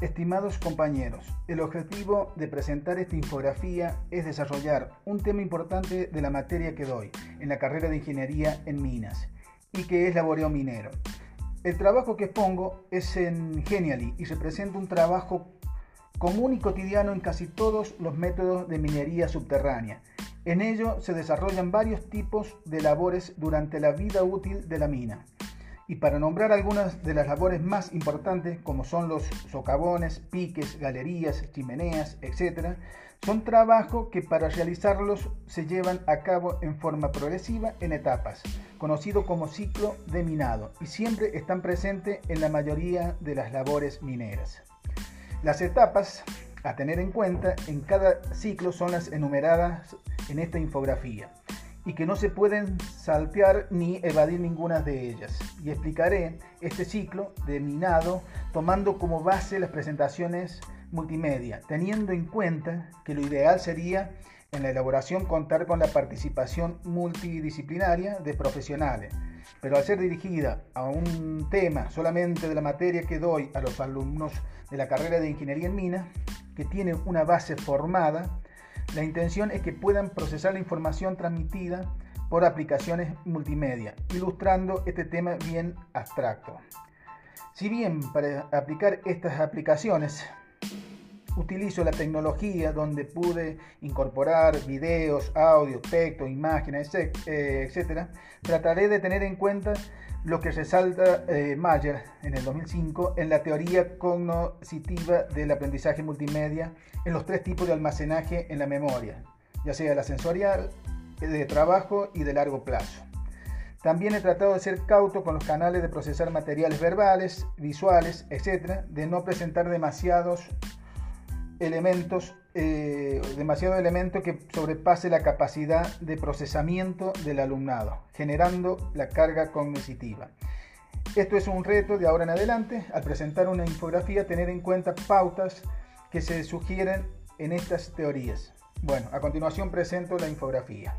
Estimados compañeros, el objetivo de presentar esta infografía es desarrollar un tema importante de la materia que doy en la carrera de Ingeniería en Minas y que es laboreo minero. El trabajo que expongo es en Genially y representa un trabajo común y cotidiano en casi todos los métodos de minería subterránea. En ello se desarrollan varios tipos de labores durante la vida útil de la mina y para nombrar algunas de las labores más importantes, como son los socavones, piques, galerías, chimeneas, etc., son trabajos que para realizarlos se llevan a cabo en forma progresiva en etapas, conocido como ciclo de minado, y siempre están presentes en la mayoría de las labores mineras. Las etapas a tener en cuenta en cada ciclo son las enumeradas en esta infografía y que no se pueden saltear ni evadir ninguna de ellas. Y explicaré este ciclo de minado tomando como base las presentaciones multimedia, teniendo en cuenta que lo ideal sería en la elaboración contar con la participación multidisciplinaria de profesionales, pero al ser dirigida a un tema solamente de la materia que doy a los alumnos de la carrera de Ingeniería en Minas, que tiene una base formada, la intención es que puedan procesar la información transmitida por aplicaciones multimedia, ilustrando este tema bien abstracto. Si bien para aplicar estas aplicaciones utilizo la tecnología donde pude incorporar videos, audio, texto, imágenes, etc., eh, trataré de tener en cuenta lo que resalta eh, Mayer en el 2005 en la teoría cognitiva del aprendizaje multimedia en los tres tipos de almacenaje en la memoria, ya sea la sensorial, de trabajo y de largo plazo. También he tratado de ser cauto con los canales de procesar materiales verbales, visuales, etc., de no presentar demasiados elementos, eh, demasiado que sobrepase la capacidad de procesamiento del alumnado, generando la carga cognitiva. Esto es un reto de ahora en adelante, al presentar una infografía, tener en cuenta pautas que se sugieren en estas teorías. Bueno, a continuación presento la infografía.